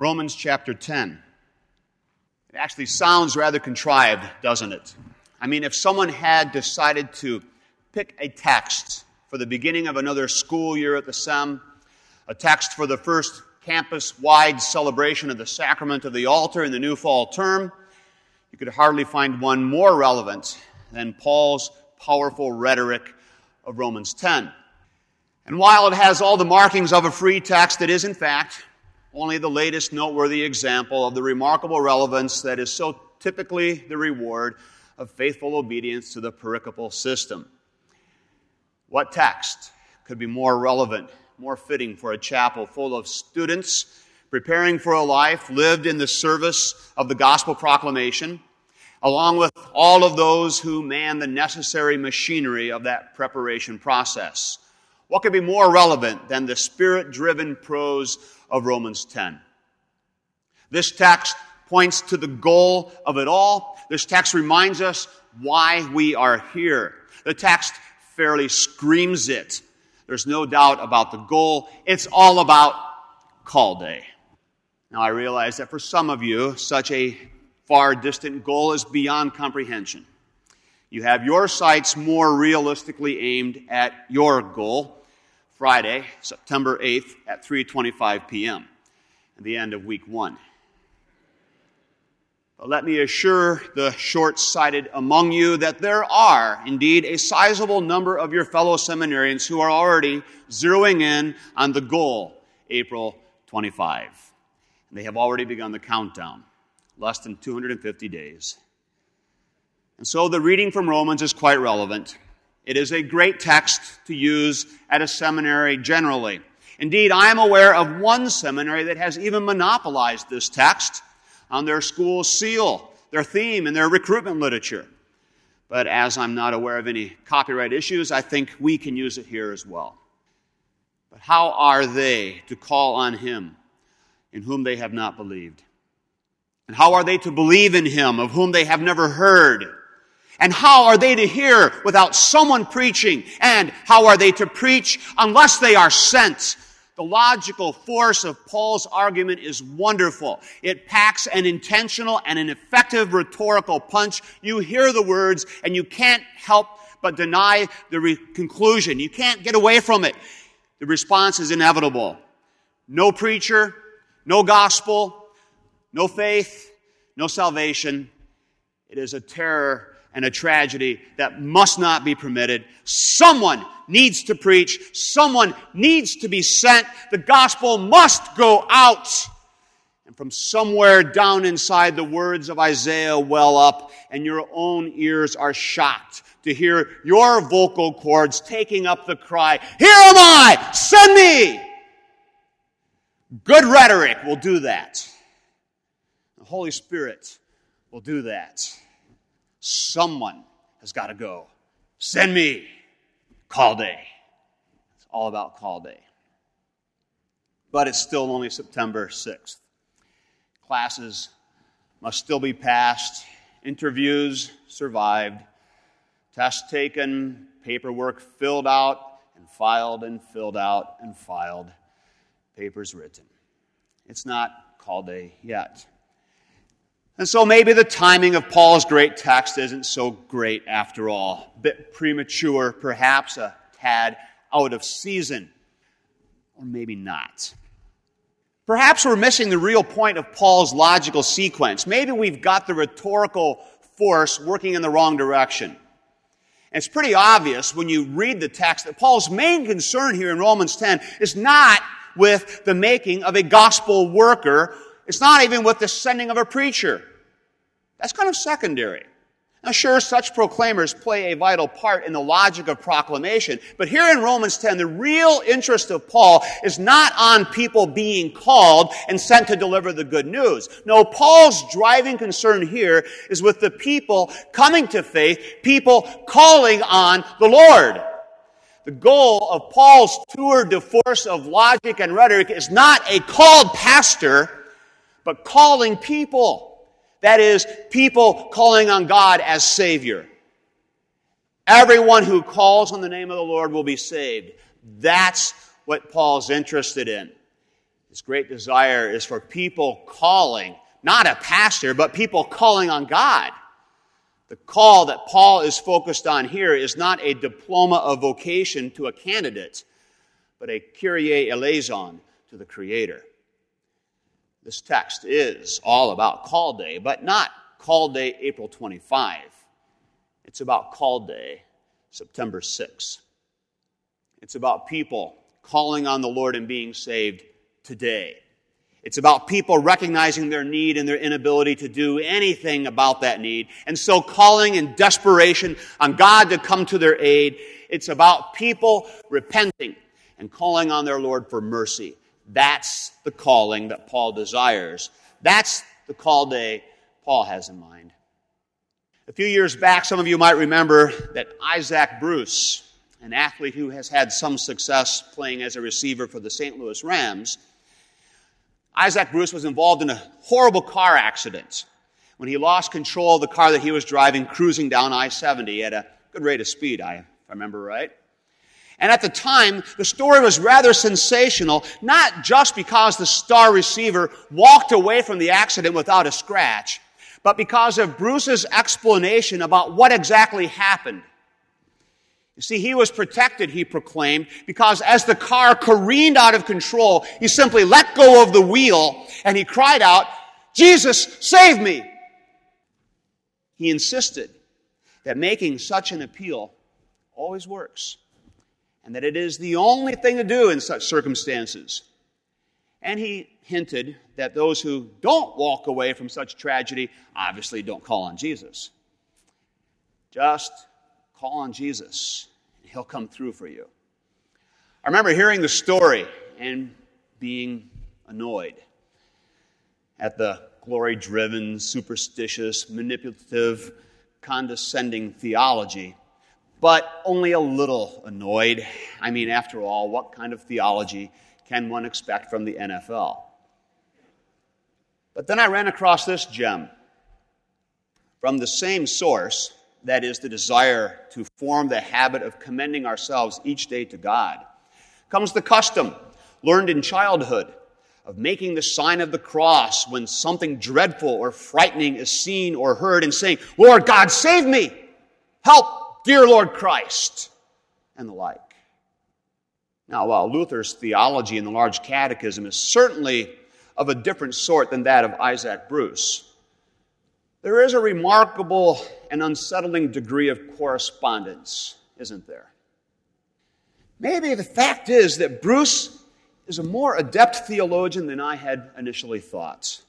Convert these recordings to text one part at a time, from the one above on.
Romans chapter 10. It actually sounds rather contrived, doesn't it? I mean, if someone had decided to pick a text for the beginning of another school year at the SEM, a text for the first campus wide celebration of the sacrament of the altar in the new fall term, you could hardly find one more relevant than Paul's powerful rhetoric of Romans 10. And while it has all the markings of a free text, it is, in fact, only the latest noteworthy example of the remarkable relevance that is so typically the reward of faithful obedience to the pericopal system. What text could be more relevant, more fitting for a chapel full of students preparing for a life lived in the service of the gospel proclamation, along with all of those who man the necessary machinery of that preparation process? What could be more relevant than the spirit driven prose of Romans 10? This text points to the goal of it all. This text reminds us why we are here. The text fairly screams it. There's no doubt about the goal. It's all about call day. Now, I realize that for some of you, such a far distant goal is beyond comprehension. You have your sights more realistically aimed at your goal. Friday, September 8th at 3:25 p.m. at the end of week 1. But let me assure the short-sighted among you that there are indeed a sizable number of your fellow seminarians who are already zeroing in on the goal, April 25. And they have already begun the countdown, less than 250 days. And so the reading from Romans is quite relevant. It is a great text to use at a seminary generally. Indeed, I am aware of one seminary that has even monopolized this text on their school seal, their theme, and their recruitment literature. But as I'm not aware of any copyright issues, I think we can use it here as well. But how are they to call on Him in whom they have not believed? And how are they to believe in Him of whom they have never heard? And how are they to hear without someone preaching? And how are they to preach unless they are sent? The logical force of Paul's argument is wonderful. It packs an intentional and an effective rhetorical punch. You hear the words and you can't help but deny the re- conclusion. You can't get away from it. The response is inevitable. No preacher, no gospel, no faith, no salvation. It is a terror and a tragedy that must not be permitted. Someone needs to preach. Someone needs to be sent. The gospel must go out. And from somewhere down inside, the words of Isaiah well up, and your own ears are shocked to hear your vocal cords taking up the cry, Here am I! Send me! Good rhetoric will do that. The Holy Spirit will do that. Someone has got to go. Send me. Call day. It's all about call day. But it's still only September 6th. Classes must still be passed, interviews survived, tests taken, paperwork filled out and filed and filled out and filed, papers written. It's not call day yet. And so maybe the timing of Paul's great text isn't so great after all. A bit premature, perhaps a tad out of season. Or maybe not. Perhaps we're missing the real point of Paul's logical sequence. Maybe we've got the rhetorical force working in the wrong direction. And it's pretty obvious when you read the text that Paul's main concern here in Romans 10 is not with the making of a gospel worker. It's not even with the sending of a preacher. That's kind of secondary. Now, sure, such proclaimers play a vital part in the logic of proclamation, but here in Romans 10, the real interest of Paul is not on people being called and sent to deliver the good news. No, Paul's driving concern here is with the people coming to faith, people calling on the Lord. The goal of Paul's tour de force of logic and rhetoric is not a called pastor, but calling people. That is, people calling on God as Savior. Everyone who calls on the name of the Lord will be saved. That's what Paul's interested in. His great desire is for people calling, not a pastor, but people calling on God. The call that Paul is focused on here is not a diploma of vocation to a candidate, but a Kyrie eleison to the Creator. This text is all about call day, but not call day April 25. It's about call day September 6. It's about people calling on the Lord and being saved today. It's about people recognizing their need and their inability to do anything about that need. And so calling in desperation on God to come to their aid. It's about people repenting and calling on their Lord for mercy. That's the calling that Paul desires. That's the call day Paul has in mind. A few years back, some of you might remember that Isaac Bruce, an athlete who has had some success playing as a receiver for the St. Louis Rams, Isaac Bruce was involved in a horrible car accident when he lost control of the car that he was driving, cruising down I 70 at a good rate of speed, I, if I remember right. And at the time, the story was rather sensational, not just because the star receiver walked away from the accident without a scratch, but because of Bruce's explanation about what exactly happened. You see, he was protected, he proclaimed, because as the car careened out of control, he simply let go of the wheel and he cried out, Jesus, save me! He insisted that making such an appeal always works and that it is the only thing to do in such circumstances. And he hinted that those who don't walk away from such tragedy obviously don't call on Jesus. Just call on Jesus, and he'll come through for you. I remember hearing the story and being annoyed at the glory driven, superstitious, manipulative, condescending theology but only a little annoyed. I mean, after all, what kind of theology can one expect from the NFL? But then I ran across this gem from the same source that is the desire to form the habit of commending ourselves each day to God comes the custom learned in childhood of making the sign of the cross when something dreadful or frightening is seen or heard and saying, Lord God, save me! Help! Dear Lord Christ, and the like. Now, while Luther's theology in the Large Catechism is certainly of a different sort than that of Isaac Bruce, there is a remarkable and unsettling degree of correspondence, isn't there? Maybe the fact is that Bruce is a more adept theologian than I had initially thought.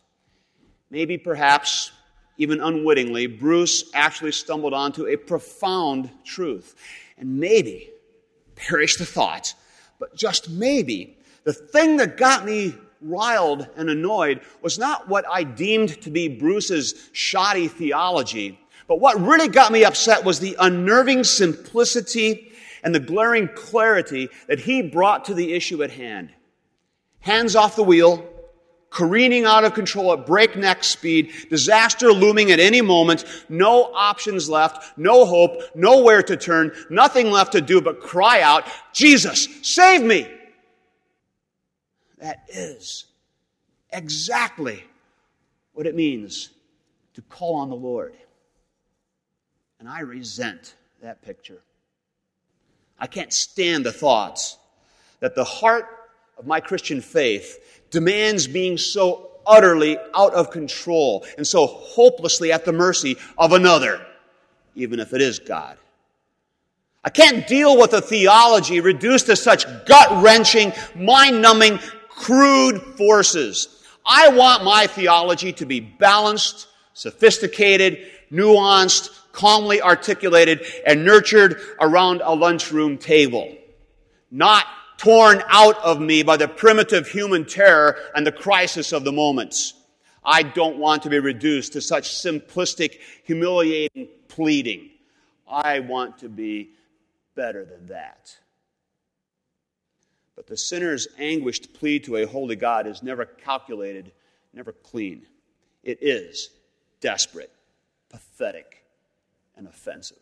Maybe perhaps even unwittingly, Bruce actually stumbled onto a profound truth. And maybe, perish the thought, but just maybe, the thing that got me riled and annoyed was not what I deemed to be Bruce's shoddy theology, but what really got me upset was the unnerving simplicity and the glaring clarity that he brought to the issue at hand. Hands off the wheel, careening out of control at breakneck speed, disaster looming at any moment, no options left, no hope, nowhere to turn, nothing left to do but cry out, Jesus, save me! That is exactly what it means to call on the Lord. And I resent that picture. I can't stand the thoughts that the heart of my Christian faith demands being so utterly out of control and so hopelessly at the mercy of another, even if it is God. I can't deal with a theology reduced to such gut wrenching, mind numbing, crude forces. I want my theology to be balanced, sophisticated, nuanced, calmly articulated, and nurtured around a lunchroom table. Not torn out of me by the primitive human terror and the crisis of the moments. I don't want to be reduced to such simplistic, humiliating pleading. I want to be better than that. But the sinner's anguished plea to a holy God is never calculated, never clean. It is desperate, pathetic, and offensive.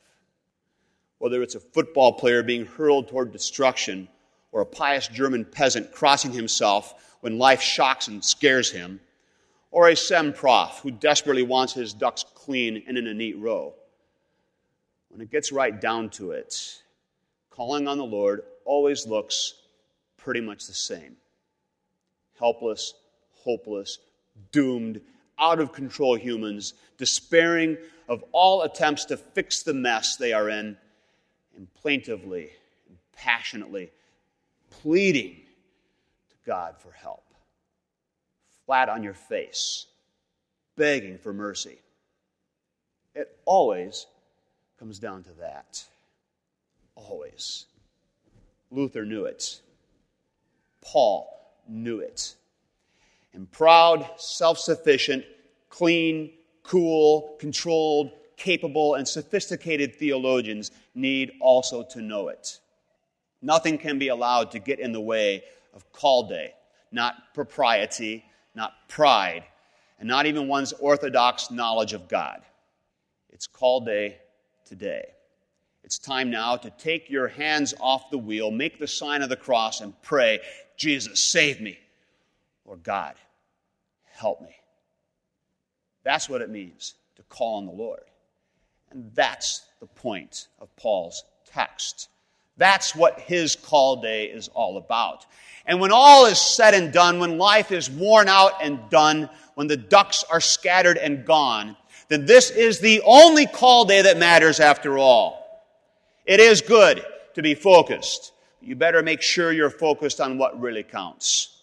Whether it's a football player being hurled toward destruction or a pious German peasant crossing himself when life shocks and scares him, or a sem prof who desperately wants his ducks clean and in a neat row. When it gets right down to it, calling on the Lord always looks pretty much the same helpless, hopeless, doomed, out of control humans, despairing of all attempts to fix the mess they are in, and plaintively passionately pleading to God for help. Flat on your face, begging for mercy. It always comes down to that. Always. Luther knew it. Paul knew it. And proud, self sufficient, clean, cool, controlled, capable, and sophisticated theologians need also to know it. Nothing can be allowed to get in the way of call day, not propriety, not pride, and not even one's orthodox knowledge of God. It's call day today. It's time now to take your hands off the wheel, make the sign of the cross, and pray, Jesus, save me, or God, help me. That's what it means to call on the Lord. And that's the point of Paul's text. That's what his call day is all about. And when all is said and done, when life is worn out and done, when the ducks are scattered and gone, then this is the only call day that matters after all. It is good to be focused. You better make sure you're focused on what really counts.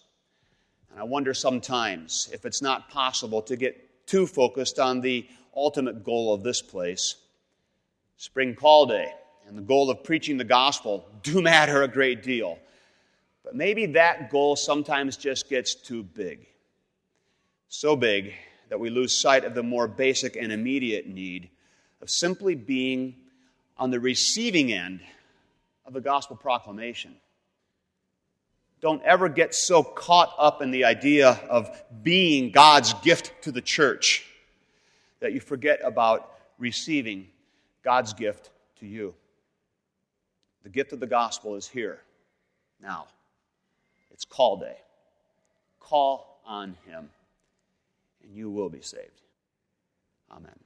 And I wonder sometimes if it's not possible to get too focused on the ultimate goal of this place. Spring call day and the goal of preaching the gospel do matter a great deal. But maybe that goal sometimes just gets too big. So big that we lose sight of the more basic and immediate need of simply being on the receiving end of the gospel proclamation. Don't ever get so caught up in the idea of being God's gift to the church that you forget about receiving God's gift to you. The gift of the gospel is here now. It's call day. Call on Him, and you will be saved. Amen.